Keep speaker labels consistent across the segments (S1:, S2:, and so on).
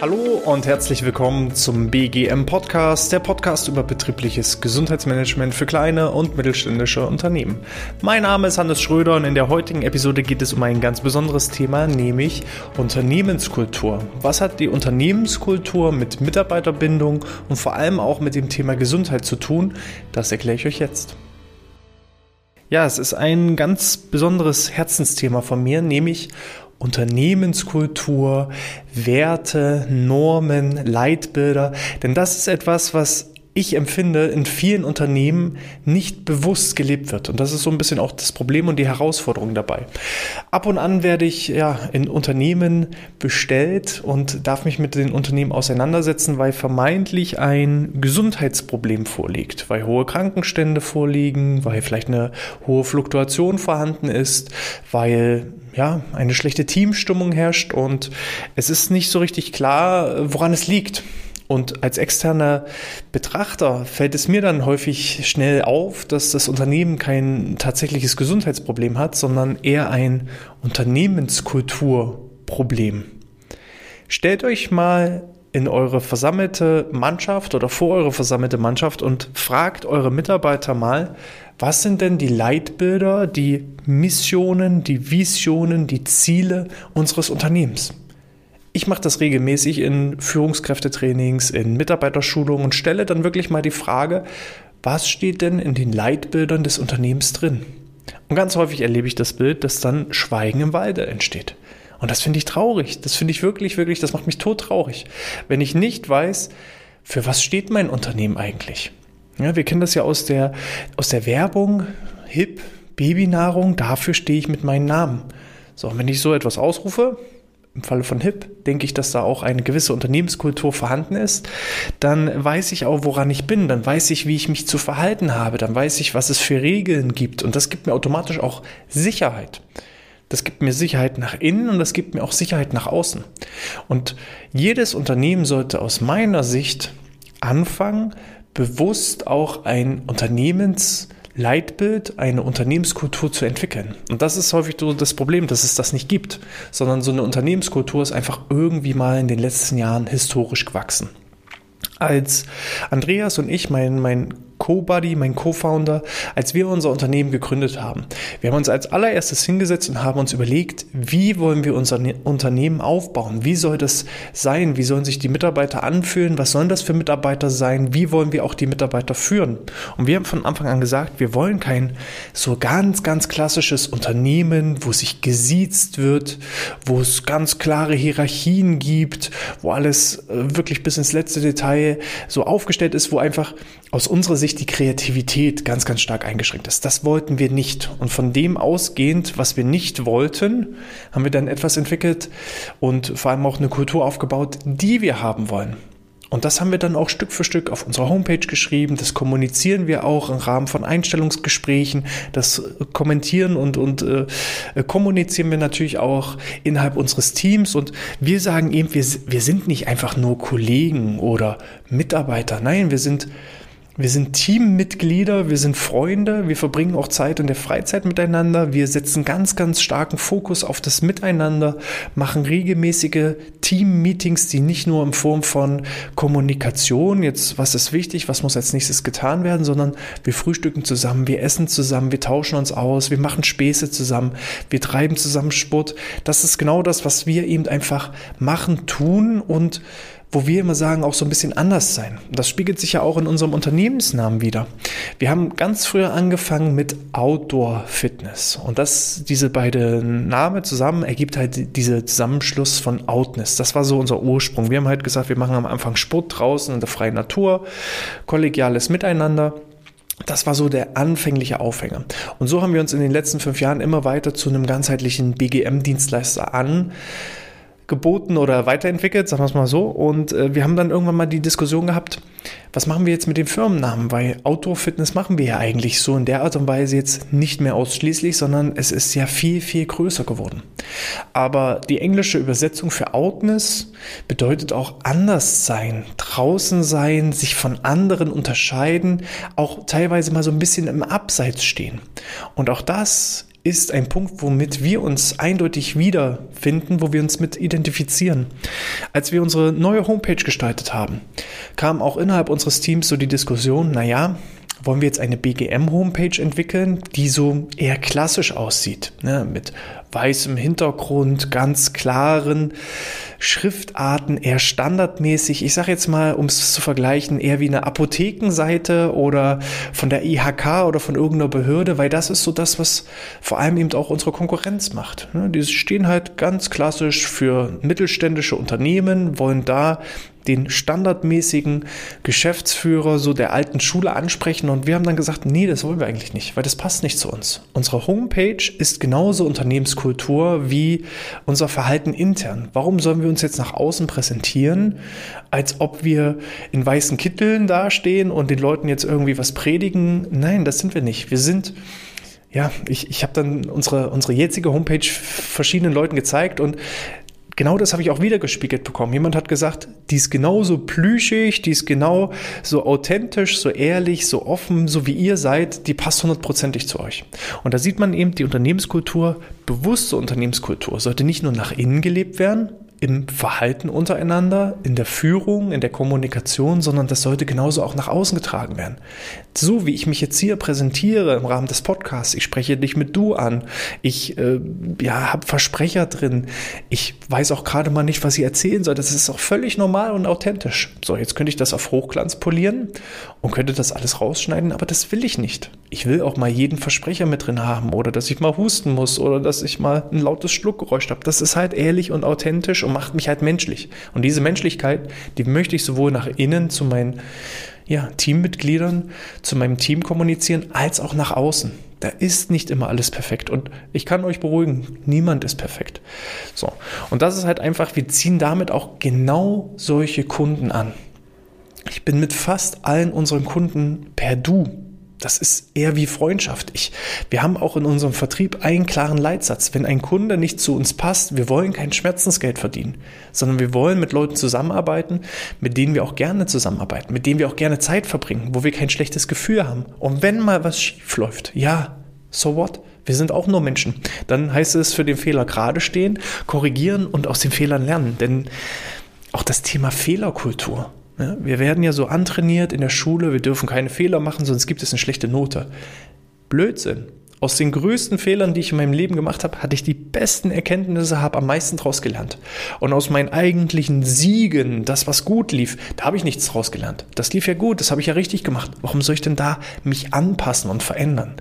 S1: Hallo und herzlich willkommen zum BGM Podcast, der Podcast über betriebliches Gesundheitsmanagement für kleine und mittelständische Unternehmen. Mein Name ist Hannes Schröder und in der heutigen Episode geht es um ein ganz besonderes Thema, nämlich Unternehmenskultur. Was hat die Unternehmenskultur mit Mitarbeiterbindung und vor allem auch mit dem Thema Gesundheit zu tun? Das erkläre ich euch jetzt. Ja, es ist ein ganz besonderes Herzensthema von mir, nämlich Unternehmenskultur, Werte, Normen, Leitbilder. Denn das ist etwas, was ich empfinde, in vielen Unternehmen nicht bewusst gelebt wird. Und das ist so ein bisschen auch das Problem und die Herausforderung dabei. Ab und an werde ich ja in Unternehmen bestellt und darf mich mit den Unternehmen auseinandersetzen, weil vermeintlich ein Gesundheitsproblem vorliegt, weil hohe Krankenstände vorliegen, weil vielleicht eine hohe Fluktuation vorhanden ist, weil ja, eine schlechte Teamstimmung herrscht und es ist nicht so richtig klar, woran es liegt. Und als externer Betrachter fällt es mir dann häufig schnell auf, dass das Unternehmen kein tatsächliches Gesundheitsproblem hat, sondern eher ein Unternehmenskulturproblem. Stellt euch mal in eure versammelte Mannschaft oder vor eure versammelte Mannschaft und fragt eure Mitarbeiter mal, was sind denn die Leitbilder, die Missionen, die Visionen, die Ziele unseres Unternehmens? Ich mache das regelmäßig in Führungskräftetrainings, in Mitarbeiterschulungen und stelle dann wirklich mal die Frage, was steht denn in den Leitbildern des Unternehmens drin? Und ganz häufig erlebe ich das Bild, dass dann Schweigen im Walde entsteht. Und das finde ich traurig. Das finde ich wirklich, wirklich, das macht mich todtraurig. Wenn ich nicht weiß, für was steht mein Unternehmen eigentlich? Ja, wir kennen das ja aus der, aus der Werbung, HIP, Babynahrung, dafür stehe ich mit meinem Namen. So, und wenn ich so etwas ausrufe, im Falle von HIP denke ich, dass da auch eine gewisse Unternehmenskultur vorhanden ist, dann weiß ich auch, woran ich bin, dann weiß ich, wie ich mich zu verhalten habe, dann weiß ich, was es für Regeln gibt und das gibt mir automatisch auch Sicherheit. Das gibt mir Sicherheit nach innen und das gibt mir auch Sicherheit nach außen. Und jedes Unternehmen sollte aus meiner Sicht anfangen, bewusst auch ein Unternehmens Leitbild, eine Unternehmenskultur zu entwickeln. Und das ist häufig so das Problem, dass es das nicht gibt, sondern so eine Unternehmenskultur ist einfach irgendwie mal in den letzten Jahren historisch gewachsen. Als Andreas und ich, mein, mein Co-Buddy, mein Co-Founder, als wir unser Unternehmen gegründet haben. Wir haben uns als allererstes hingesetzt und haben uns überlegt, wie wollen wir unser ne-, Unternehmen aufbauen? Wie soll das sein? Wie sollen sich die Mitarbeiter anfühlen? Was sollen das für Mitarbeiter sein? Wie wollen wir auch die Mitarbeiter führen? Und wir haben von Anfang an gesagt, wir wollen kein so ganz, ganz klassisches Unternehmen, wo sich gesiezt wird, wo es ganz klare Hierarchien gibt, wo alles äh, wirklich bis ins letzte Detail so aufgestellt ist, wo einfach aus unserer Sicht die Kreativität ganz, ganz stark eingeschränkt ist. Das wollten wir nicht. Und von dem ausgehend, was wir nicht wollten, haben wir dann etwas entwickelt und vor allem auch eine Kultur aufgebaut, die wir haben wollen. Und das haben wir dann auch Stück für Stück auf unserer Homepage geschrieben. Das kommunizieren wir auch im Rahmen von Einstellungsgesprächen. Das kommentieren und, und äh, kommunizieren wir natürlich auch innerhalb unseres Teams. Und wir sagen eben, wir, wir sind nicht einfach nur Kollegen oder Mitarbeiter. Nein, wir sind wir sind Teammitglieder, wir sind Freunde, wir verbringen auch Zeit in der Freizeit miteinander, wir setzen ganz, ganz starken Fokus auf das Miteinander, machen regelmäßige Team-Meetings, die nicht nur in Form von Kommunikation, jetzt was ist wichtig, was muss als nächstes getan werden, sondern wir frühstücken zusammen, wir essen zusammen, wir tauschen uns aus, wir machen Späße zusammen, wir treiben zusammen Sport. Das ist genau das, was wir eben einfach machen, tun und wo wir immer sagen, auch so ein bisschen anders sein. Das spiegelt sich ja auch in unserem Unternehmensnamen wieder. Wir haben ganz früher angefangen mit Outdoor Fitness und das, diese beiden Namen zusammen ergibt halt diese Zusammenschluss von Outness. Das war so unser Ursprung. Wir haben halt gesagt, wir machen am Anfang Sport draußen in der freien Natur, kollegiales Miteinander. Das war so der anfängliche Aufhänger. Und so haben wir uns in den letzten fünf Jahren immer weiter zu einem ganzheitlichen BGM-Dienstleister an geboten oder weiterentwickelt, sagen wir es mal so. Und äh, wir haben dann irgendwann mal die Diskussion gehabt, was machen wir jetzt mit dem Firmennamen? Weil Outdoor-Fitness machen wir ja eigentlich so in der Art und Weise jetzt nicht mehr ausschließlich, sondern es ist ja viel, viel größer geworden. Aber die englische Übersetzung für Outness bedeutet auch anders sein, draußen sein, sich von anderen unterscheiden, auch teilweise mal so ein bisschen im Abseits stehen. Und auch das ist ein Punkt, womit wir uns eindeutig wiederfinden, wo wir uns mit identifizieren. Als wir unsere neue Homepage gestaltet haben, kam auch innerhalb unseres Teams so die Diskussion, naja, wollen wir jetzt eine BGM-Homepage entwickeln, die so eher klassisch aussieht, ne, mit weißem Hintergrund, ganz klaren Schriftarten, eher standardmäßig. Ich sage jetzt mal, um es zu vergleichen, eher wie eine Apothekenseite oder von der IHK oder von irgendeiner Behörde, weil das ist so das, was vor allem eben auch unsere Konkurrenz macht. Ne, die stehen halt ganz klassisch für mittelständische Unternehmen, wollen da den standardmäßigen Geschäftsführer so der alten Schule ansprechen und wir haben dann gesagt, nee, das wollen wir eigentlich nicht, weil das passt nicht zu uns. Unsere Homepage ist genauso Unternehmenskultur wie unser Verhalten intern. Warum sollen wir uns jetzt nach außen präsentieren, als ob wir in weißen Kitteln dastehen und den Leuten jetzt irgendwie was predigen? Nein, das sind wir nicht. Wir sind ja, ich, ich habe dann unsere, unsere jetzige Homepage verschiedenen Leuten gezeigt und genau das habe ich auch wieder gespiegelt bekommen. Jemand hat gesagt, die ist genauso plüschig, die ist genau so authentisch, so ehrlich, so offen, so wie ihr seid, die passt hundertprozentig zu euch. Und da sieht man eben, die Unternehmenskultur, bewusste Unternehmenskultur, sollte nicht nur nach innen gelebt werden, im Verhalten untereinander, in der Führung, in der Kommunikation, sondern das sollte genauso auch nach außen getragen werden. So wie ich mich jetzt hier präsentiere im Rahmen des Podcasts, ich spreche dich mit du an, ich äh, ja, habe Versprecher drin, ich weiß auch gerade mal nicht, was ich erzählen soll. Das ist auch völlig normal und authentisch. So, jetzt könnte ich das auf Hochglanz polieren und könnte das alles rausschneiden, aber das will ich nicht. Ich will auch mal jeden Versprecher mit drin haben oder dass ich mal husten muss oder dass ich mal ein lautes Schluckgeräusch habe. Das ist halt ehrlich und authentisch und macht mich halt menschlich. Und diese Menschlichkeit, die möchte ich sowohl nach innen zu meinen ja, Teammitgliedern, zu meinem Team kommunizieren, als auch nach außen. Da ist nicht immer alles perfekt. Und ich kann euch beruhigen, niemand ist perfekt. So. Und das ist halt einfach, wir ziehen damit auch genau solche Kunden an. Ich bin mit fast allen unseren Kunden per Du das ist eher wie Freundschaft. Ich, wir haben auch in unserem Vertrieb einen klaren Leitsatz. Wenn ein Kunde nicht zu uns passt, wir wollen kein Schmerzensgeld verdienen, sondern wir wollen mit Leuten zusammenarbeiten, mit denen wir auch gerne zusammenarbeiten, mit denen wir auch gerne Zeit verbringen, wo wir kein schlechtes Gefühl haben. Und wenn mal was schief läuft, ja, so what? Wir sind auch nur Menschen. Dann heißt es für den Fehler gerade stehen, korrigieren und aus den Fehlern lernen. Denn auch das Thema Fehlerkultur, wir werden ja so antrainiert in der Schule, wir dürfen keine Fehler machen, sonst gibt es eine schlechte Note. Blödsinn. Aus den größten Fehlern, die ich in meinem Leben gemacht habe, hatte ich die besten Erkenntnisse, habe am meisten draus gelernt. Und aus meinen eigentlichen Siegen, das was gut lief, da habe ich nichts draus gelernt. Das lief ja gut, das habe ich ja richtig gemacht. Warum soll ich denn da mich anpassen und verändern?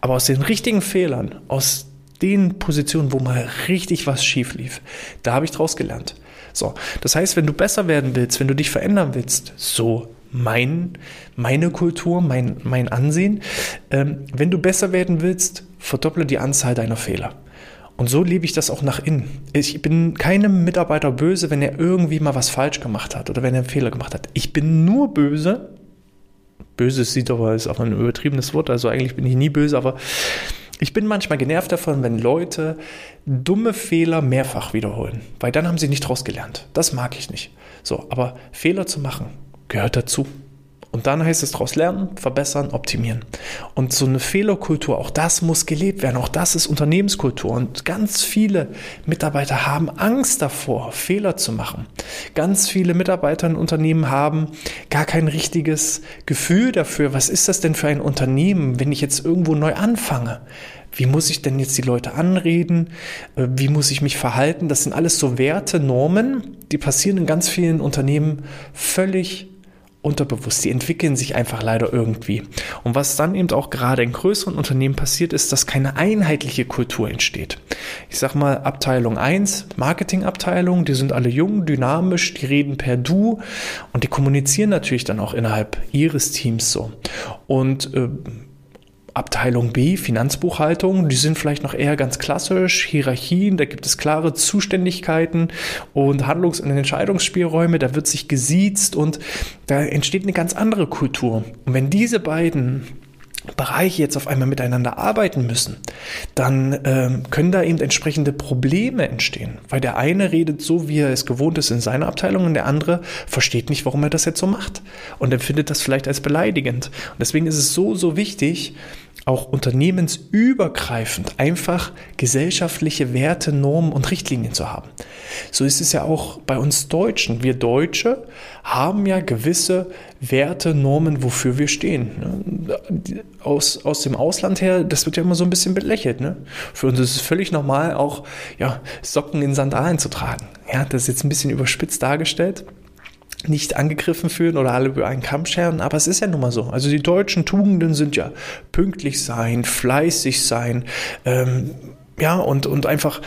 S1: Aber aus den richtigen Fehlern, aus den Positionen, wo mal richtig was schief lief, da habe ich draus gelernt. So, das heißt, wenn du besser werden willst, wenn du dich verändern willst, so mein, meine Kultur, mein, mein Ansehen, ähm, wenn du besser werden willst, verdopple die Anzahl deiner Fehler. Und so lebe ich das auch nach innen. Ich bin keinem Mitarbeiter böse, wenn er irgendwie mal was falsch gemacht hat oder wenn er einen Fehler gemacht hat. Ich bin nur böse. Böse sieht aber ist auch ein übertriebenes Wort, also eigentlich bin ich nie böse, aber ich bin manchmal genervt davon, wenn Leute dumme Fehler mehrfach wiederholen, weil dann haben sie nicht draus gelernt. Das mag ich nicht. So, aber Fehler zu machen gehört dazu. Und dann heißt es daraus lernen, verbessern, optimieren. Und so eine Fehlerkultur, auch das muss gelebt werden. Auch das ist Unternehmenskultur. Und ganz viele Mitarbeiter haben Angst davor, Fehler zu machen. Ganz viele Mitarbeiter in Unternehmen haben gar kein richtiges Gefühl dafür. Was ist das denn für ein Unternehmen, wenn ich jetzt irgendwo neu anfange? Wie muss ich denn jetzt die Leute anreden? Äh, wie muss ich mich verhalten? Das sind alles so Werte, Normen, die passieren in ganz vielen Unternehmen völlig unterbewusst. Die entwickeln sich einfach leider irgendwie. Und was dann eben auch gerade in größeren Unternehmen passiert, ist, dass keine einheitliche Kultur entsteht. Ich sag mal, Abteilung 1, Marketingabteilung, die sind alle jung, dynamisch, die reden per Du und die kommunizieren natürlich dann auch innerhalb ihres Teams so. Und äh, Abteilung B, Finanzbuchhaltung, die sind vielleicht noch eher ganz klassisch, Hierarchien, da gibt es klare Zuständigkeiten und Handlungs- und Entscheidungsspielräume, da wird sich gesiezt und da entsteht eine ganz andere Kultur. Und wenn diese beiden Bereiche jetzt auf einmal miteinander arbeiten müssen, dann ähm, können da eben entsprechende Probleme entstehen, weil der eine redet so, wie er es gewohnt ist in seiner Abteilung und der andere versteht nicht, warum er das jetzt so macht und empfindet das vielleicht als beleidigend. Und deswegen ist es so, so wichtig, auch unternehmensübergreifend einfach gesellschaftliche Werte, Normen und Richtlinien zu haben. So ist es ja auch bei uns Deutschen. Wir Deutsche haben ja gewisse Werte, Normen, wofür wir stehen. Ne? Aus, aus dem Ausland her, das wird ja immer so ein bisschen belächelt. Ne? Für uns ist es völlig normal, auch ja, Socken in Sandalen zu tragen. Ja, das ist jetzt ein bisschen überspitzt dargestellt nicht angegriffen fühlen oder alle über einen Kamm scheren, aber es ist ja nun mal so. Also die deutschen Tugenden sind ja pünktlich sein, fleißig sein, ähm, ja, und, und einfach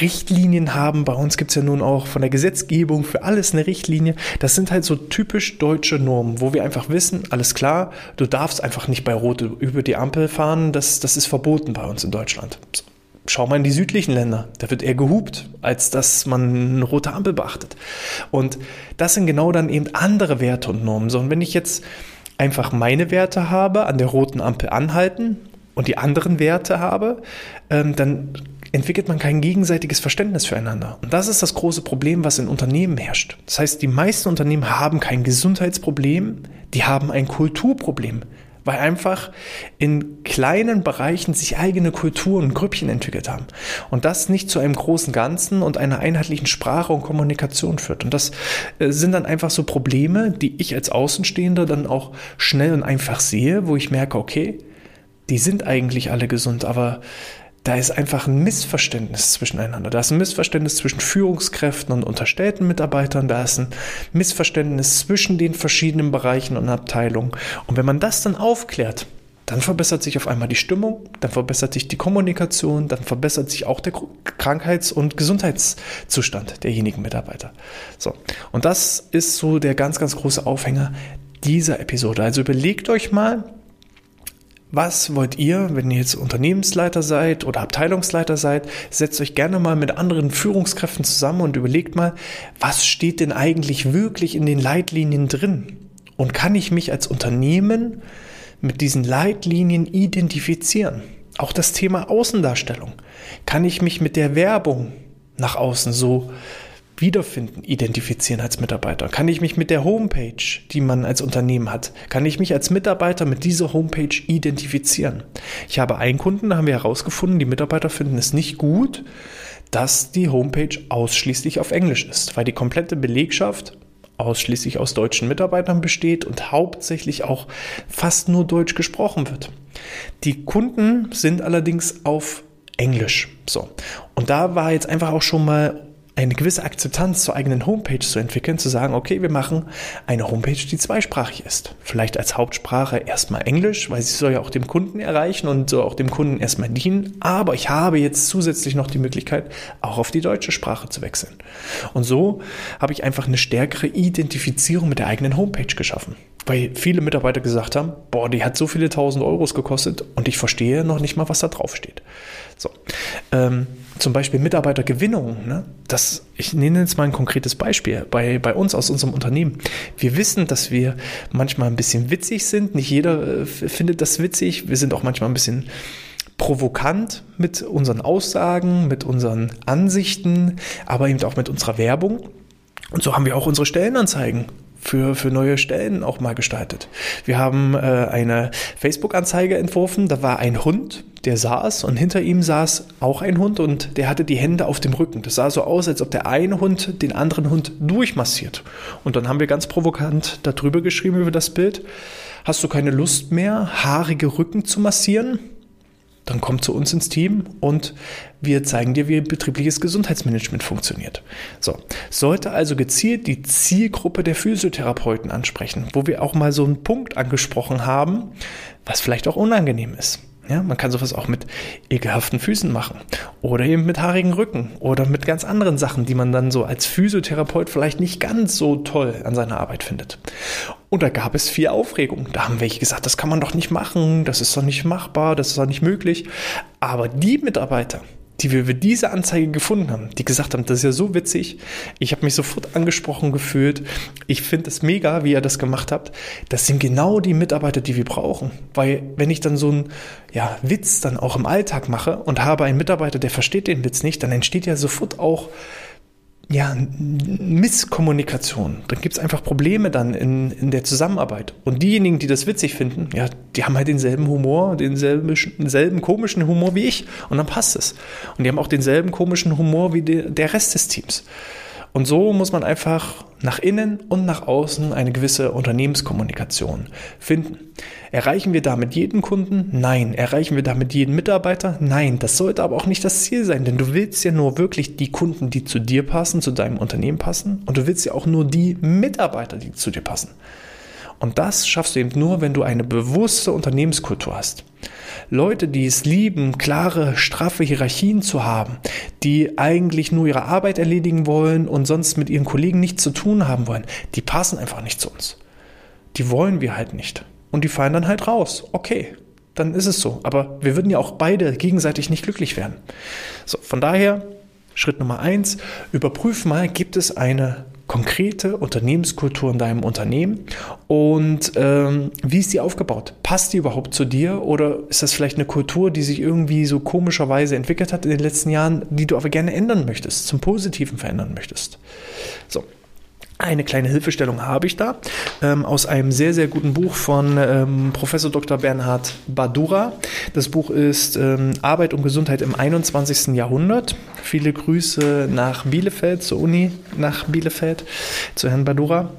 S1: Richtlinien haben. Bei uns gibt es ja nun auch von der Gesetzgebung für alles eine Richtlinie. Das sind halt so typisch deutsche Normen, wo wir einfach wissen, alles klar, du darfst einfach nicht bei Rot über die Ampel fahren, das, das ist verboten bei uns in Deutschland. So. Schau mal in die südlichen Länder, da wird eher gehupt, als dass man eine rote Ampel beachtet. Und das sind genau dann eben andere Werte und Normen. So, und wenn ich jetzt einfach meine Werte habe, an der roten Ampel anhalten und die anderen Werte habe, ähm, dann entwickelt man kein gegenseitiges Verständnis füreinander. Und das ist das große Problem, was in Unternehmen herrscht. Das heißt, die meisten Unternehmen haben kein Gesundheitsproblem, die haben ein Kulturproblem weil einfach in kleinen Bereichen sich eigene Kulturen und Grüppchen entwickelt haben. Und das nicht zu einem großen Ganzen und einer einheitlichen Sprache und Kommunikation führt. Und das äh, sind dann einfach so Probleme, die ich als Außenstehender dann auch schnell und einfach sehe, wo ich merke, okay, die sind eigentlich alle gesund, aber da ist einfach ein Missverständnis zwischeneinander. Da ist ein Missverständnis zwischen Führungskräften und unterstellten Mitarbeitern. Da ist ein Missverständnis zwischen den verschiedenen Bereichen und Abteilungen. Und wenn man das dann aufklärt, dann verbessert sich auf einmal die Stimmung, dann verbessert sich die Kommunikation, dann verbessert sich auch der Krankheits- und Gesundheitszustand derjenigen Mitarbeiter. So. Und das ist so der ganz, ganz große Aufhänger dieser Episode. Also überlegt euch mal, was wollt ihr, wenn ihr jetzt Unternehmensleiter seid oder Abteilungsleiter seid? Setzt euch gerne mal mit anderen Führungskräften zusammen und überlegt mal, was steht denn eigentlich wirklich in den Leitlinien drin? Und kann ich mich als Unternehmen mit diesen Leitlinien identifizieren? Auch das Thema Außendarstellung. Kann ich mich mit der Werbung nach außen so wiederfinden, identifizieren als Mitarbeiter? Kann ich mich mit der Homepage, die man als Unternehmen hat, kann ich mich als Mitarbeiter mit dieser Homepage identifizieren? Ich habe einen Kunden, da haben wir herausgefunden, die Mitarbeiter finden es nicht gut, dass die Homepage ausschließlich auf Englisch ist, weil die komplette Belegschaft ausschließlich aus deutschen Mitarbeitern besteht und hauptsächlich auch fast nur Deutsch gesprochen wird. Die Kunden sind allerdings auf Englisch. So. Und da war jetzt einfach auch schon mal eine gewisse Akzeptanz zur eigenen Homepage zu entwickeln, zu sagen, okay, wir machen eine Homepage, die zweisprachig ist. Vielleicht als Hauptsprache erstmal Englisch, weil sie soll ja auch dem Kunden erreichen und so auch dem Kunden erstmal dienen. Aber ich habe jetzt zusätzlich noch die Möglichkeit, auch auf die deutsche Sprache zu wechseln. Und so habe ich einfach eine stärkere Identifizierung mit der eigenen Homepage geschaffen. Weil viele Mitarbeiter gesagt haben, boah, die hat so viele tausend Euros gekostet und ich verstehe noch nicht mal, was da drauf steht. So. Ähm, zum Beispiel Mitarbeitergewinnung. Ne? Das, ich nenne jetzt mal ein konkretes Beispiel bei, bei uns aus unserem Unternehmen. Wir wissen, dass wir manchmal ein bisschen witzig sind. Nicht jeder äh, findet das witzig. Wir sind auch manchmal ein bisschen provokant mit unseren Aussagen, mit unseren Ansichten, aber eben auch mit unserer Werbung. Und so haben wir auch unsere Stellenanzeigen für, für neue Stellen auch mal gestaltet. Wir haben äh, eine Facebook-Anzeige entworfen, da war ein Hund, der saß und hinter ihm saß auch ein Hund und der hatte die Hände auf dem Rücken. Das sah so aus, als ob der eine Hund den anderen Hund durchmassiert. Und dann haben wir ganz provokant darüber geschrieben über das Bild. Hast du keine Lust mehr, haarige Rücken zu massieren? Dann komm zu uns ins Team und wir zeigen dir, wie betriebliches Gesundheitsmanagement funktioniert. So, sollte also gezielt die Zielgruppe der Physiotherapeuten ansprechen, wo wir auch mal so einen Punkt angesprochen haben, was vielleicht auch unangenehm ist. Ja, man kann sowas auch mit ekelhaften Füßen machen oder eben mit haarigen Rücken oder mit ganz anderen Sachen, die man dann so als Physiotherapeut vielleicht nicht ganz so toll an seiner Arbeit findet. Und da gab es viel Aufregung. Da haben welche gesagt, das kann man doch nicht machen, das ist doch nicht machbar, das ist doch nicht möglich. Aber die Mitarbeiter, die wir für diese Anzeige gefunden haben, die gesagt haben, das ist ja so witzig, ich habe mich sofort angesprochen gefühlt, ich finde es mega, wie ihr das gemacht habt, das sind genau die Mitarbeiter, die wir brauchen. Weil wenn ich dann so einen ja, Witz dann auch im Alltag mache und habe einen Mitarbeiter, der versteht den Witz nicht, dann entsteht ja sofort auch ja, Misskommunikation. Dann gibt es einfach Probleme dann in, in der Zusammenarbeit. Und diejenigen, die das witzig finden, ja, die haben halt denselben Humor, denselben, denselben komischen Humor wie ich. Und dann passt es. Und die haben auch denselben komischen Humor wie de, der Rest des Teams. Und so muss man einfach nach innen und nach außen eine gewisse Unternehmenskommunikation finden. Erreichen wir damit jeden Kunden? Nein. Erreichen wir damit jeden Mitarbeiter? Nein. Das sollte aber auch nicht das Ziel sein, denn du willst ja nur wirklich die Kunden, die zu dir passen, zu deinem Unternehmen passen und du willst ja auch nur die Mitarbeiter, die zu dir passen. Und das schaffst du eben nur, wenn du eine bewusste Unternehmenskultur hast. Leute, die es lieben, klare, straffe Hierarchien zu haben, die eigentlich nur ihre Arbeit erledigen wollen und sonst mit ihren Kollegen nichts zu tun haben wollen, die passen einfach nicht zu uns. Die wollen wir halt nicht. Und die fallen dann halt raus. Okay, dann ist es so. Aber wir würden ja auch beide gegenseitig nicht glücklich werden. So, von daher, Schritt Nummer eins, überprüf mal, gibt es eine konkrete Unternehmenskultur in deinem Unternehmen und ähm, wie ist die aufgebaut? Passt die überhaupt zu dir oder ist das vielleicht eine Kultur, die sich irgendwie so komischerweise entwickelt hat in den letzten Jahren, die du aber gerne ändern möchtest, zum Positiven verändern möchtest? So, eine kleine Hilfestellung habe ich da ähm, aus einem sehr, sehr guten Buch von ähm, Professor Dr. Bernhard Badura. Das Buch ist ähm, Arbeit und Gesundheit im 21. Jahrhundert. Viele Grüße nach Bielefeld, zur Uni nach Bielefeld, zu Herrn Badura.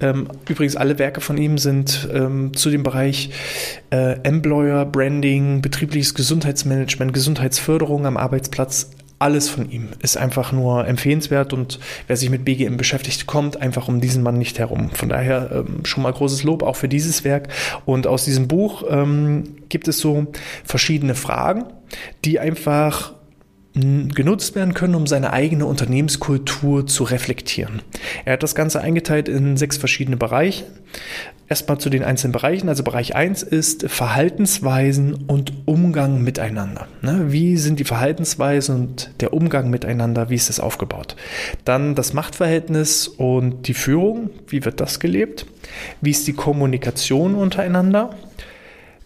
S1: Ähm, übrigens, alle Werke von ihm sind ähm, zu dem Bereich äh, Employer Branding, betriebliches Gesundheitsmanagement, Gesundheitsförderung am Arbeitsplatz alles von ihm ist einfach nur empfehlenswert und wer sich mit BGM beschäftigt, kommt einfach um diesen Mann nicht herum. Von daher ähm, schon mal großes Lob auch für dieses Werk. Und aus diesem Buch ähm, gibt es so verschiedene Fragen, die einfach genutzt werden können, um seine eigene Unternehmenskultur zu reflektieren. Er hat das Ganze eingeteilt in sechs verschiedene Bereiche. Erstmal zu den einzelnen Bereichen. Also Bereich 1 ist Verhaltensweisen und Umgang miteinander. Ne? Wie sind die Verhaltensweisen und der Umgang miteinander? Wie ist das aufgebaut? Dann das Machtverhältnis und die Führung. Wie wird das gelebt? Wie ist die Kommunikation untereinander?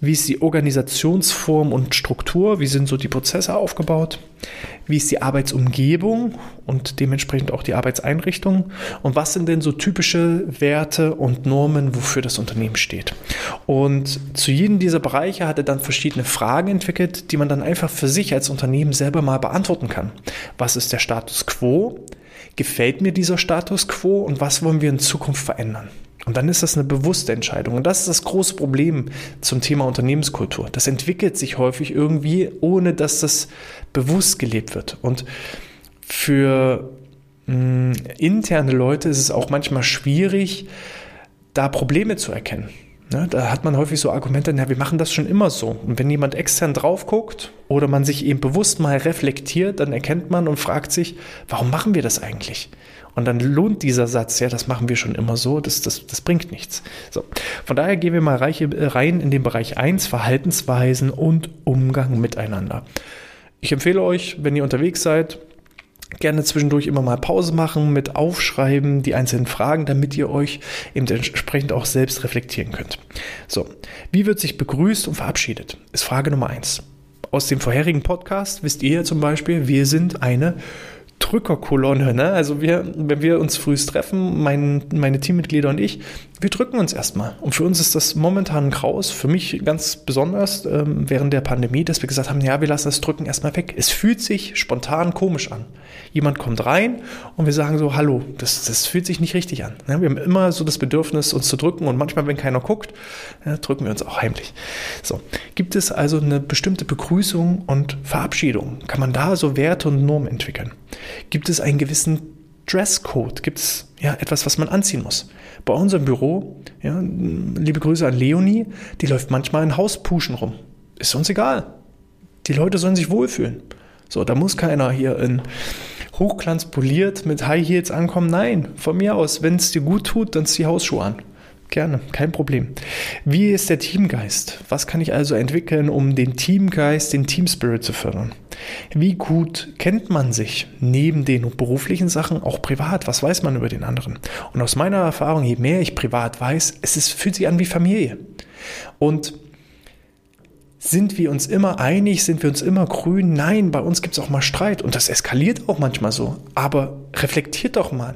S1: Wie ist die Organisationsform und Struktur? Wie sind so die Prozesse aufgebaut? Wie ist die Arbeitsumgebung und dementsprechend auch die Arbeitseinrichtung? Und was sind denn so typische Werte und Normen, wofür das Unternehmen steht? Und zu jedem dieser Bereiche hat er dann verschiedene Fragen entwickelt, die man dann einfach für sich als Unternehmen selber mal beantworten kann. Was ist der Status quo? Gefällt mir dieser Status quo und was wollen wir in Zukunft verändern? Und dann ist das eine bewusste Entscheidung. Und das ist das große Problem zum Thema Unternehmenskultur. Das entwickelt sich häufig irgendwie, ohne dass das bewusst gelebt wird. Und für mh, hm, interne Leute ist es auch manchmal schwierig, da Probleme zu erkennen. Ne, da hat man häufig so Argumente, na, wir machen das schon immer so. Und wenn jemand extern drauf guckt oder man sich eben bewusst mal reflektiert, dann erkennt man und fragt sich, warum machen wir das eigentlich? Und dann lohnt dieser Satz, ja, das machen wir schon immer so, das, das, das bringt nichts. So. Von daher gehen wir mal rein in den Bereich 1, Verhaltensweisen und Umgang miteinander. Ich empfehle euch, wenn ihr unterwegs seid, gerne zwischendurch immer mal Pause machen, mit aufschreiben, die einzelnen Fragen, damit ihr euch eben entsprechend auch selbst reflektieren könnt. So, wie wird sich begrüßt und verabschiedet? Ist Frage Nummer 1. Aus dem vorherigen Podcast wisst ihr zum Beispiel, wir sind eine Drückerkolonne. Ne? Also wir, wenn wir uns frühst treffen, mein, meine Teammitglieder und ich, wir drücken uns erstmal. Und für uns ist das momentan ein Graus, für mich ganz besonders ähm, während der Pandemie, dass wir gesagt haben, ja, wir lassen das Drücken erstmal weg. Es fühlt sich spontan komisch an. Jemand kommt rein und wir sagen so, hallo, das, das fühlt sich nicht richtig an. Ja, wir haben immer so das Bedürfnis, uns zu drücken und manchmal, wenn keiner guckt, ja, drücken wir uns auch heimlich. So, gibt es also eine bestimmte Begrüßung und Verabschiedung? Kann man da so Werte und Normen entwickeln? Gibt es einen gewissen Dresscode? Gibt es ja etwas, was man anziehen muss? Bei unserem Büro, ja, liebe Grüße an Leonie, die läuft manchmal in Hauspuschen rum. Ist uns egal. Die Leute sollen sich wohlfühlen. So, da muss keiner hier in Hochglanz poliert mit High Heels ankommen. Nein, von mir aus, wenn es dir gut tut, dann zieh Hausschuhe an. Gerne, kein Problem. Wie ist der Teamgeist? Was kann ich also entwickeln, um den Teamgeist, den Teamspirit zu fördern? Wie gut kennt man sich neben den beruflichen Sachen auch privat? Was weiß man über den anderen? Und aus meiner Erfahrung, je mehr ich privat weiß, es ist, fühlt sich an wie Familie. Und sind wir uns immer einig? Sind wir uns immer grün? Nein, bei uns gibt es auch mal Streit und das eskaliert auch manchmal so. Aber reflektiert doch mal.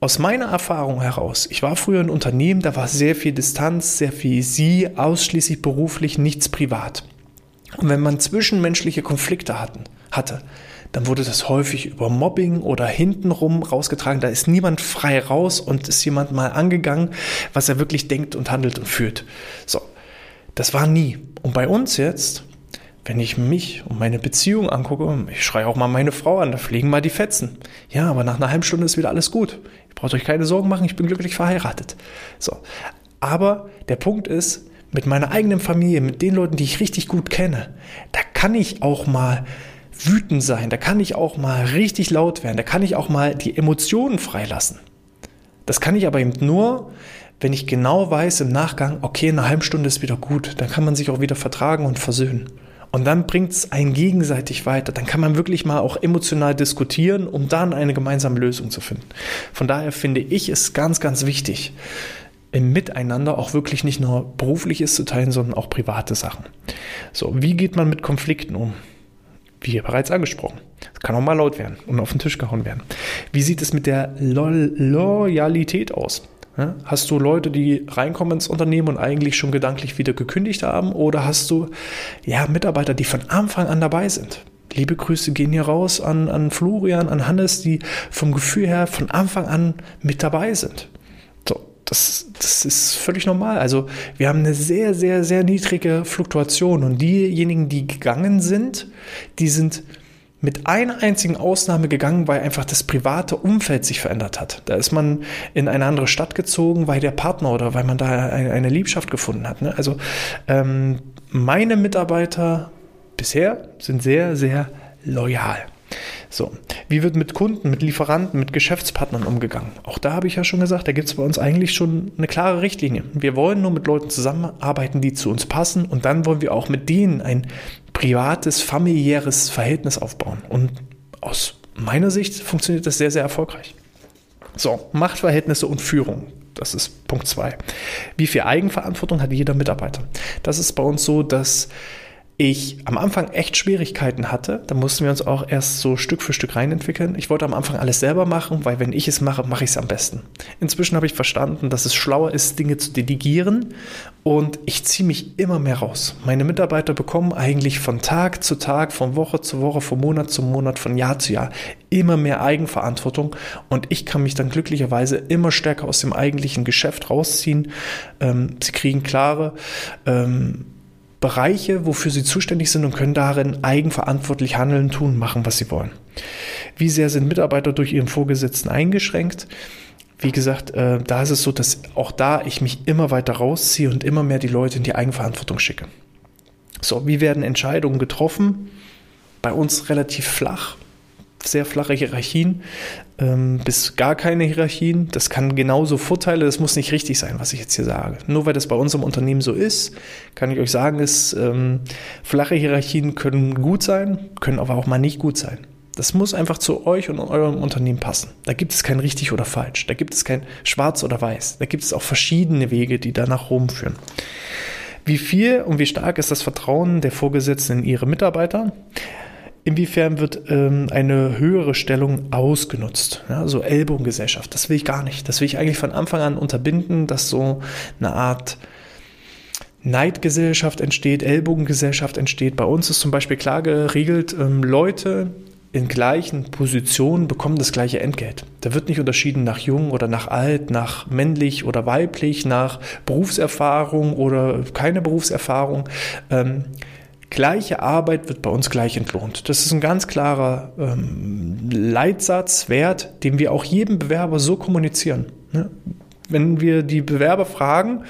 S1: Aus meiner Erfahrung heraus, ich war früher in Unternehmen, da war sehr viel Distanz, sehr viel Sie, ausschließlich beruflich, nichts privat. Und wenn man zwischenmenschliche Konflikte hatten, hatte, dann wurde das häufig über Mobbing oder hintenrum rausgetragen. Da ist niemand frei raus und ist jemand mal angegangen, was er wirklich denkt und handelt und fühlt. So, das war nie. Und bei uns jetzt, wenn ich mich und meine Beziehung angucke, ich schreie auch mal meine Frau an, da fliegen mal die Fetzen. Ja, aber nach einer halben Stunde ist wieder alles gut. Ihr braucht euch keine Sorgen machen, ich bin glücklich verheiratet. So. Aber der Punkt ist, mit meiner eigenen Familie, mit den Leuten, die ich richtig gut kenne, da kann ich auch mal wütend sein, da kann ich auch mal richtig laut werden, da kann ich auch mal die Emotionen freilassen. Das kann ich aber eben nur, wenn ich genau weiß im Nachgang, okay, in einer halben Stunde ist wieder gut, dann kann man sich auch wieder vertragen und versöhnen. Und dann bringt es einen gegenseitig weiter. Dann kann man wirklich mal auch emotional diskutieren, um dann eine gemeinsame Lösung zu finden. Von daher finde ich es ganz, ganz wichtig, im Miteinander auch wirklich nicht nur berufliches zu teilen, sondern auch private Sachen. So, wie geht man mit Konflikten um? Wie bereits angesprochen. Es kann auch mal laut werden und auf den Tisch gehauen werden. Wie sieht es mit der Lo Loyalität aus? Hast du Leute, die reinkommen ins Unternehmen und eigentlich schon gedanklich wieder gekündigt haben? Oder hast du ja, Mitarbeiter, die von Anfang an dabei sind? Liebe Grüße gehen hier raus an, an Florian, an Hannes, die vom Gefühl her von Anfang an mit dabei sind. Das, das ist völlig normal. Also wir haben eine sehr, sehr, sehr niedrige Fluktuation und diejenigen, die gegangen sind, die sind mit einer einzigen Ausnahme gegangen, weil einfach das private Umfeld sich verändert hat. Da ist man in eine andere Stadt gezogen, weil der Partner oder weil man da eine, eine Liebschaft gefunden hat. Ne? Also ähm, meine Mitarbeiter bisher sind sehr, sehr loyal. So, wie wird mit Kunden, mit Lieferanten, mit Geschäftspartnern umgegangen? Auch da habe ich ja schon gesagt, da gibt es bei uns eigentlich schon eine klare Richtlinie. Wir wollen nur mit Leuten zusammenarbeiten, die zu uns passen und dann wollen wir auch mit denen ein privates, familiäres Verhältnis aufbauen. Und aus meiner Sicht funktioniert das sehr, sehr erfolgreich. So, Machtverhältnisse und Führung. Das ist Punkt zwei. Wie viel Eigenverantwortung hat jeder Mitarbeiter? Das ist bei uns so, dass ich am Anfang echt Schwierigkeiten hatte. Da mussten wir uns auch erst so Stück für Stück reinentwickeln. Ich wollte am Anfang alles selber machen, weil wenn ich es mache, mache ich es am besten. Inzwischen habe ich verstanden, dass es schlauer ist, Dinge zu delegieren und ich ziehe mich immer mehr raus. Meine Mitarbeiter bekommen eigentlich von Tag zu Tag, von Woche zu Woche, von Monat zu Monat, von Jahr zu Jahr immer mehr Eigenverantwortung und ich kann mich dann glücklicherweise immer stärker aus dem eigentlichen Geschäft rausziehen. Ähm, sie kriegen klare ähm, Bereiche, wofür sie zuständig sind und können darin eigenverantwortlich handeln, tun, machen, was sie wollen. Wie sehr sind Mitarbeiter durch ihren Vorgesetzten eingeschränkt? Wie gesagt, äh, da ist es so, dass auch da ich mich immer weiter rausziehe und immer mehr die Leute in die Eigenverantwortung schicke. So, wie werden Entscheidungen getroffen? Bei uns relativ flach sehr flache Hierarchien ähm, bis gar keine Hierarchien. Das kann genauso Vorteile, das muss nicht richtig sein, was ich jetzt hier sage. Nur weil das bei uns im Unternehmen so ist, kann ich euch sagen, ist, ähm, flache Hierarchien können gut sein, können aber auch mal nicht gut sein. Das muss einfach zu euch und eurem Unternehmen passen. Da gibt es kein richtig oder falsch. Da gibt es kein schwarz oder weiß. Da gibt es auch verschiedene Wege, die da nach Rom führen. Wie viel und wie stark ist das Vertrauen der Vorgesetzten in ihre Mitarbeiter? Inwiefern wird ähm, eine höhere Stellung ausgenutzt? Ja, so Ellbogengesellschaft, das will ich gar nicht. Das will ich eigentlich von Anfang an unterbinden, dass so eine Art Neidgesellschaft entsteht, Ellbogengesellschaft entsteht. Bei uns ist zum Beispiel klar geregelt, ähm, Leute in gleichen Positionen bekommen das gleiche Entgelt. Da wird nicht unterschieden nach jung oder nach alt, nach männlich oder weiblich, nach Berufserfahrung oder keine Berufserfahrung. Ähm, gleiche Arbeit wird bei uns gleich entlohnt. Das ist ein ganz klarer ähm, Leitsatz, Wert, den wir auch jedem Bewerber so kommunizieren. Ne? Wenn wir die Bewerber fragen,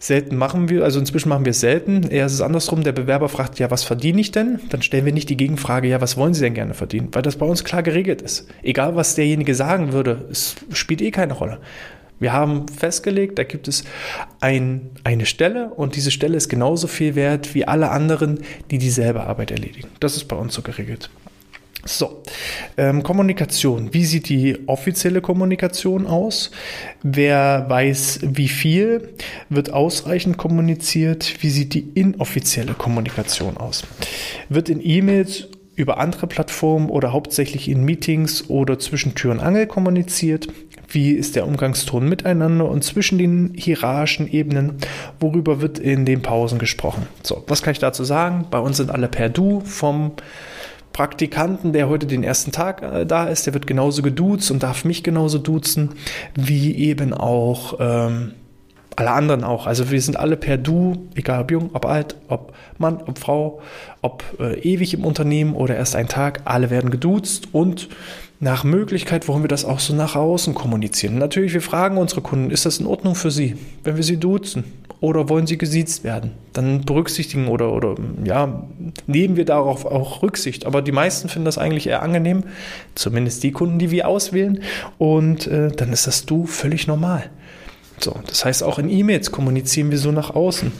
S1: selten machen wir, also inzwischen machen wir es selten, eher ist es andersrum, der Bewerber fragt, ja, was verdiene ich denn? Dann stellen wir nicht die Gegenfrage, ja, was wollen Sie denn gerne verdienen? Weil das bei uns klar geregelt ist. Egal, was derjenige sagen würde, es spielt eh keine Rolle. Wir haben festgelegt, da gibt es ein, eine Stelle und diese Stelle ist genauso viel wert wie alle anderen, die dieselbe Arbeit erledigen. Das ist bei uns so geregelt. So, ähm, Kommunikation. Wie sieht die offizielle Kommunikation aus? Wer weiß wie viel? Wird ausreichend kommuniziert? Wie sieht die inoffizielle Kommunikation aus? Wird in E-Mails über andere Plattformen oder hauptsächlich in Meetings oder zwischen Tür und Angel kommuniziert? Wie ist der Umgangston miteinander und zwischen den hierarchischen Ebenen? Worüber wird in den Pausen gesprochen? So, was kann ich dazu sagen? Bei uns sind alle per Du vom Praktikanten, der heute den ersten Tag äh, da ist, der wird genauso geduzt und darf mich genauso duzen, wie eben auch ähm, alle anderen auch. Also wir sind alle per Du, egal ob jung, ob alt, ob Mann, ob Frau, ob äh, ewig im Unternehmen oder erst ein Tag, alle werden geduzt und nach Möglichkeit wollen wir das auch so nach außen kommunizieren. Natürlich, wir fragen unsere Kunden, ist das in Ordnung für sie, wenn wir sie duzen? Oder wollen sie gesiezt werden? Dann berücksichtigen oder, oder ja, nehmen wir darauf auch Rücksicht. Aber die meisten finden das eigentlich eher angenehm, zumindest die Kunden, die wir auswählen. Und äh, dann ist das Du völlig normal. So, das heißt, auch in E-Mails kommunizieren wir so nach außen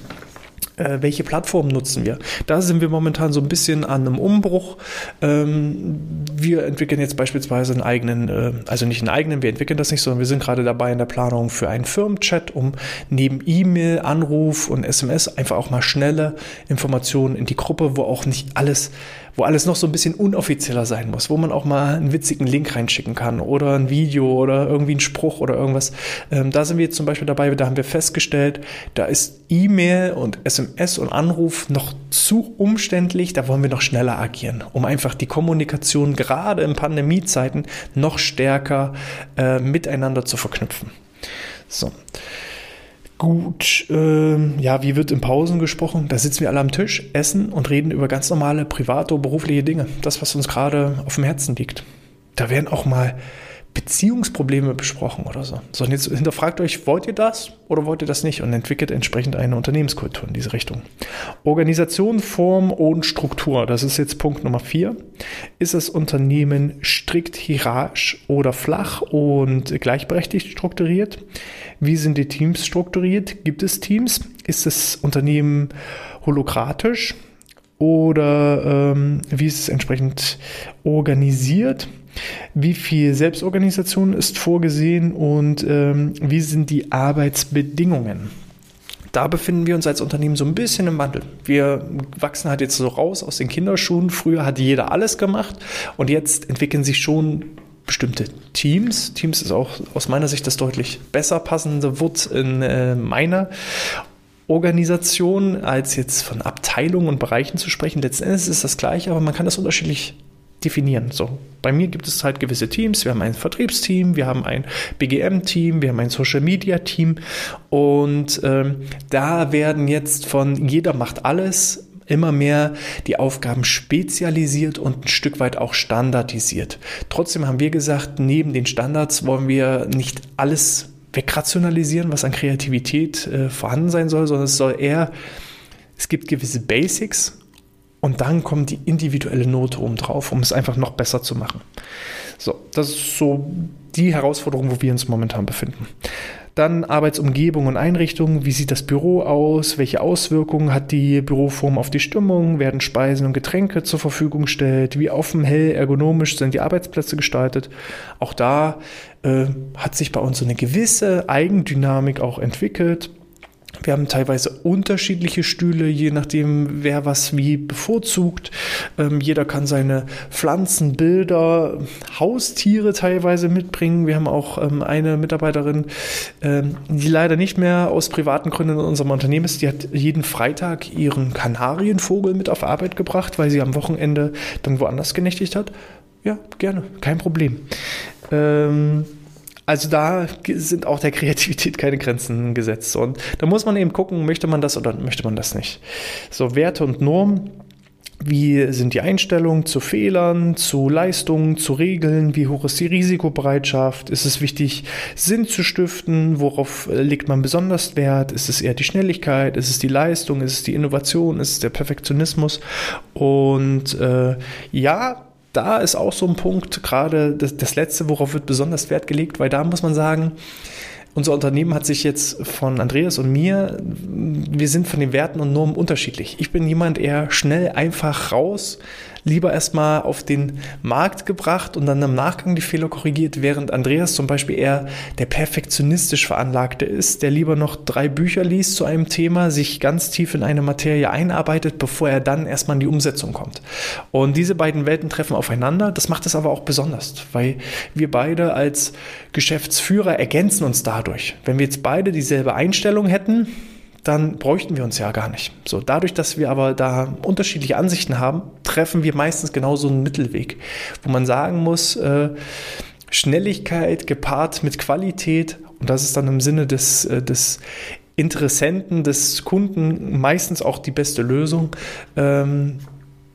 S1: äh, welche Plattform nutzen wir? Da sind wir momentan so ein bisschen an einem Umbruch. Ähm, wir entwickeln jetzt beispielsweise einen eigenen, äh, also nicht einen eigenen, wir entwickeln das nicht, sondern wir sind gerade dabei in der Planung für einen Firmenchat, um neben E-Mail, Anruf und SMS einfach auch mal schnelle Informationen in die Gruppe, wo auch nicht alles wo alles noch so ein bisschen unoffizieller sein muss, wo man auch mal einen witzigen Link reinschicken kann oder ein Video oder irgendwie einen Spruch oder irgendwas. Ähm, da sind wir jetzt zum Beispiel dabei, da haben wir festgestellt, da ist E-Mail und SMS und Anruf noch zu umständlich, da wollen wir noch schneller agieren, um einfach die Kommunikation gerade in Pandemiezeiten noch stärker äh, miteinander zu verknüpfen. So. Gut, ähm, ja, wie wird in Pausen gesprochen? Da sitzen wir alle am Tisch, essen und reden über ganz normale private berufliche Dinge. Das, was uns gerade auf dem Herzen liegt. Da werden auch mal Beziehungsprobleme besprochen oder so. So, und jetzt hinterfragt euch, wollt ihr das oder wollt ihr das nicht? Und entwickelt entsprechend eine Unternehmenskultur in diese Richtung. Organisation, Form und Struktur, das ist jetzt Punkt Nummer vier. Ist das Unternehmen strikt hierarchisch oder flach und gleichberechtigt strukturiert? Wie sind die Teams strukturiert? Gibt es Teams? Ist das Unternehmen holokratisch? Oder ähm, wie ist es entsprechend organisiert? Wie viel Selbstorganisation ist vorgesehen und ähm, wie sind die Arbeitsbedingungen? Da befinden wir uns als Unternehmen so ein bisschen im Wandel. Wir wachsen halt jetzt so raus aus den Kinderschuhen. Früher hat jeder alles gemacht und jetzt entwickeln sich schon bestimmte Teams. Teams ist auch aus meiner Sicht das deutlich besser passende Wort in äh, meiner Organisation, als jetzt von Abteilungen und Bereichen zu sprechen. Letzten Endes ist das gleiche, aber man kann das unterschiedlich definieren. So, bei mir gibt es halt gewisse Teams. Wir haben ein Vertriebsteam, wir haben ein BGM-Team, wir haben ein Social-Media-Team und ähm, da werden jetzt von jeder macht alles immer mehr die Aufgaben spezialisiert und ein Stück weit auch standardisiert. Trotzdem haben wir gesagt, neben den Standards wollen wir nicht alles wegrationalisieren, was an Kreativität äh, vorhanden sein soll, sondern es soll eher, es gibt gewisse Basics und dann kommt die individuelle Note oben drauf, um es einfach noch besser zu machen. So, das ist so die Herausforderung, wo wir uns momentan befinden. Dann Arbeitsumgebung und Einrichtung. Wie sieht das Büro aus? Welche Auswirkungen hat die Büroform auf die Stimmung? Werden Speisen und Getränke zur Verfügung gestellt? Wie offen, hell, ergonomisch sind die Arbeitsplätze gestaltet? Auch da äh, hat sich bei uns so eine gewisse Eigendynamik auch entwickelt. Wir haben teilweise unterschiedliche Stühle, je nachdem, wer was wie bevorzugt. Ähm, jeder kann seine Pflanzen, Bilder, Haustiere teilweise mitbringen. Wir haben auch ähm, eine Mitarbeiterin, ähm, die leider nicht mehr aus privaten Gründen in unserem Unternehmen ist. Die hat jeden Freitag ihren Kanarienvogel mit auf Arbeit gebracht, weil sie am Wochenende dann woanders genächtigt hat. Ja, gerne, kein Problem. Ähm, also da sind auch der Kreativität keine Grenzen gesetzt. Und da muss man eben gucken, möchte man das oder möchte man das nicht. So, Werte und Normen. Wie sind die Einstellungen zu Fehlern, zu Leistungen, zu Regeln? Wie hoch ist die Risikobereitschaft? Ist es wichtig, Sinn zu stiften? Worauf legt man besonders Wert? Ist es eher die Schnelligkeit? Ist es die Leistung? Ist es die Innovation? Ist es der Perfektionismus? Und äh, ja, da ist auch so ein Punkt, gerade das, das letzte, worauf wird besonders Wert gelegt, weil da muss man sagen, unser Unternehmen hat sich jetzt von Andreas und mir, wir sind von den Werten und Normen unterschiedlich. Ich bin jemand eher schnell einfach raus, lieber erstmal auf den Markt gebracht und dann im Nachgang die Fehler korrigiert, während Andreas zum Beispiel eher der perfektionistisch veranlagte ist, der lieber noch drei Bücher liest zu einem Thema, sich ganz tief in eine Materie einarbeitet, bevor er dann erstmal in die Umsetzung kommt. Und diese beiden Welten treffen aufeinander. Das macht es aber auch besonders, weil wir beide als Geschäftsführer ergänzen uns dadurch. Wenn wir jetzt beide dieselbe Einstellung hätten, dann bräuchten wir uns ja gar nicht. So, dadurch, dass wir aber da unterschiedliche Ansichten haben, treffen wir meistens genau so einen Mittelweg, wo man sagen muss, äh, Schnelligkeit gepaart mit Qualität, und das ist dann im Sinne des, äh, des Interessenten, des Kunden meistens auch die beste Lösung. Ähm,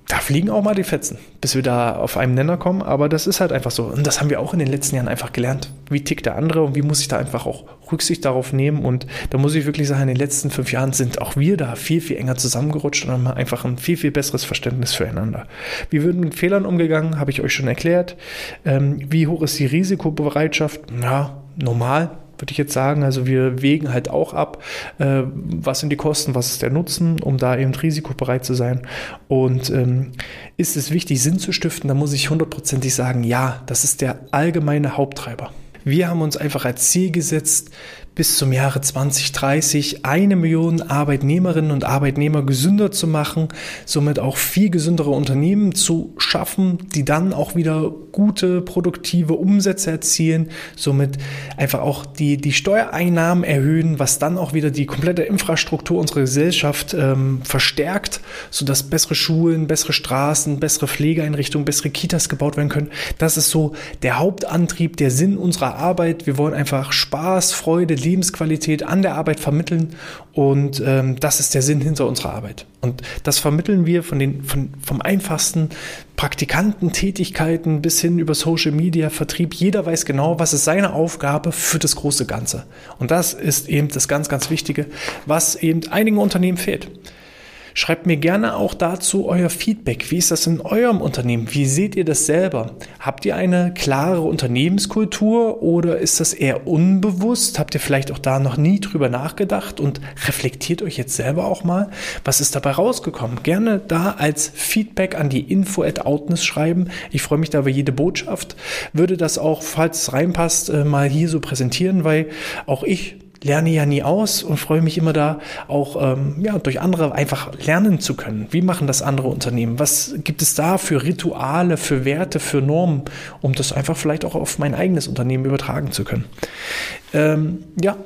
S1: da fliegen auch mal die Fetzen, bis wir da auf einen Nenner kommen. Aber das ist halt einfach so. Und das haben wir auch in den letzten Jahren einfach gelernt. Wie tickt der andere und wie muss ich da einfach auch Rücksicht darauf nehmen? Und da muss ich wirklich sagen, in den letzten fünf Jahren sind auch wir da viel, viel enger zusammengerutscht und haben einfach ein viel, viel besseres Verständnis füreinander. Wie würden mit Fehlern umgegangen, habe ich euch schon erklärt. Ähm, wie hoch ist die Risikobereitschaft? Ja, normal würde ich jetzt sagen. Also wir wägen halt auch ab, äh, was sind die Kosten, was ist der Nutzen, um da eben risikobereit zu sein. Und ähm, ist es wichtig, Sinn zu stiften, da muss ich hundertprozentig sagen, ja, das ist der allgemeine Haupttreiber. Wir haben uns einfach als Ziel gesetzt, bis zum Jahre 2030 eine Million Arbeitnehmerinnen und Arbeitnehmer gesünder zu machen, somit auch viel gesündere Unternehmen zu schaffen, die dann auch wieder gute, produktive Umsätze erzielen, somit einfach auch die, die Steuereinnahmen erhöhen, was dann auch wieder die komplette Infrastruktur unserer Gesellschaft ähm, verstärkt, sodass bessere Schulen, bessere Straßen, bessere Pflegeeinrichtungen, bessere Kitas gebaut werden können. Das ist so der Hauptantrieb, der Sinn unserer Arbeit. Wir wollen einfach Spaß, Freude, Lebensqualität an der Arbeit vermitteln und ähm, das ist der Sinn hinter unserer Arbeit. Und das vermitteln wir von den, von, vom einfachsten Praktikantentätigkeiten bis hin über Social Media, Vertrieb. Jeder weiß genau, was ist seine Aufgabe für das große Ganze. Und das ist eben das ganz, ganz Wichtige, was eben einigen Unternehmen fehlt. Schreibt mir gerne auch dazu euer Feedback. Wie ist das in eurem Unternehmen? Wie seht ihr das selber? Habt ihr eine klare Unternehmenskultur oder ist das eher unbewusst? Habt ihr vielleicht auch da noch nie drüber nachgedacht und reflektiert euch jetzt selber auch mal? Was ist dabei rausgekommen? Gerne da als Feedback an die info at Outness schreiben. Ich freue mich da über jede Botschaft. Würde das auch, falls es reinpasst, äh, mal hier so präsentieren, weil auch ich lerne ja nie aus und freue mich immer da auch ähm, ja, durch andere einfach lernen zu können. Wie machen das andere Unternehmen? Was gibt es da für Rituale, für Werte, für Normen, um das einfach vielleicht auch auf mein eigenes Unternehmen übertragen zu können? Ähm, ja,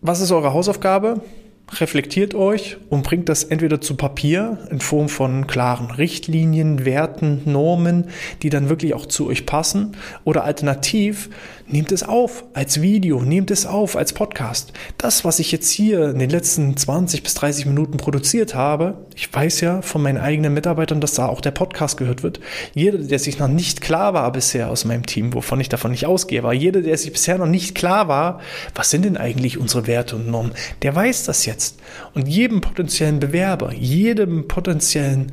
S1: was ist eure Hausaufgabe? reflektiert euch und bringt das entweder zu Papier in Form von klaren Richtlinien, Werten, Normen, die dann wirklich auch zu euch passen, oder alternativ nehmt es auf als Video, nehmt es auf als Podcast. Das, was ich jetzt hier in den letzten 20 bis 30 Minuten produziert habe, ich weiß ja von meinen eigenen Mitarbeitern, dass da auch der Podcast gehört wird. Jeder, der sich noch nicht klar war bisher aus meinem Team, wovon ich davon nicht ausgehe, aber jeder, der sich bisher noch nicht klar war, was sind denn eigentlich unsere Werte und Normen, der weiß das jetzt. Und jedem potenziellen Bewerber, jedem potenziellen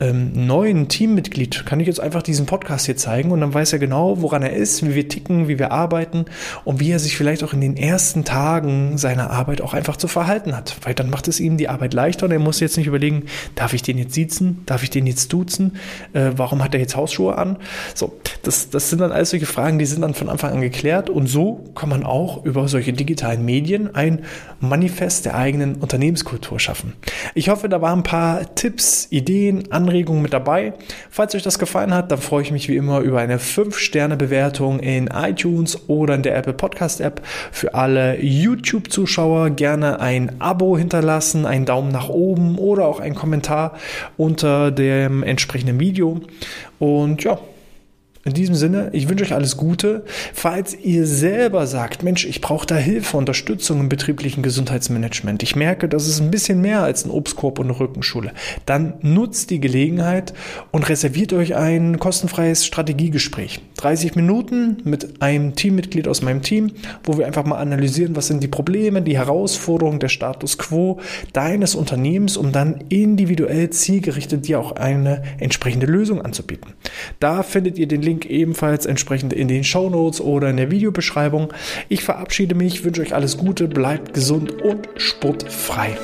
S1: ähm, neuen Teammitglied kann ich jetzt einfach diesen Podcast hier zeigen und dann weiß er genau, woran er ist, wie wir ticken, wie wir arbeiten und wie er sich vielleicht auch in den ersten Tagen seiner Arbeit auch einfach zu verhalten hat. Weil dann macht es ihm die Arbeit leichter und er muss jetzt nicht überlegen, darf ich den jetzt siezen, darf ich den jetzt duzen, äh, warum hat er jetzt Hausschuhe an? So, das, das sind dann alles solche Fragen, die sind dann von Anfang an geklärt und so kann man auch über solche digitalen Medien ein Manifest der eigenen Unternehmenskultur schaffen. Ich hoffe, da waren ein paar Tipps, Ideen, Anregungen mit dabei. Falls euch das gefallen hat, dann freue ich mich wie immer über eine 5-Sterne-Bewertung in iTunes iTunes oder in der Apple Podcast App. Für alle YouTube-Zuschauer gerne ein Abo hinterlassen, einen Daumen nach oben oder auch einen Kommentar unter dem entsprechenden Video. Und ja, in diesem Sinne, ich wünsche euch alles Gute. Falls ihr selber sagt, Mensch, ich brauche da Hilfe, Unterstützung im betrieblichen Gesundheitsmanagement, ich merke, das ist ein bisschen mehr als ein Obstkorb und eine Rückenschule, dann nutzt die Gelegenheit und reserviert euch ein kostenfreies Strategiegespräch. 30 Minuten mit einem Teammitglied aus meinem Team, wo wir einfach mal analysieren, was sind die Probleme, die Herausforderungen, der Status quo deines Unternehmens, um dann individuell zielgerichtet dir auch eine entsprechende Lösung anzubieten. Da findet ihr den Link Link ebenfalls entsprechend in den Show Notes oder in der Videobeschreibung. Ich verabschiede mich, wünsche euch alles Gute, bleibt gesund und sportfrei.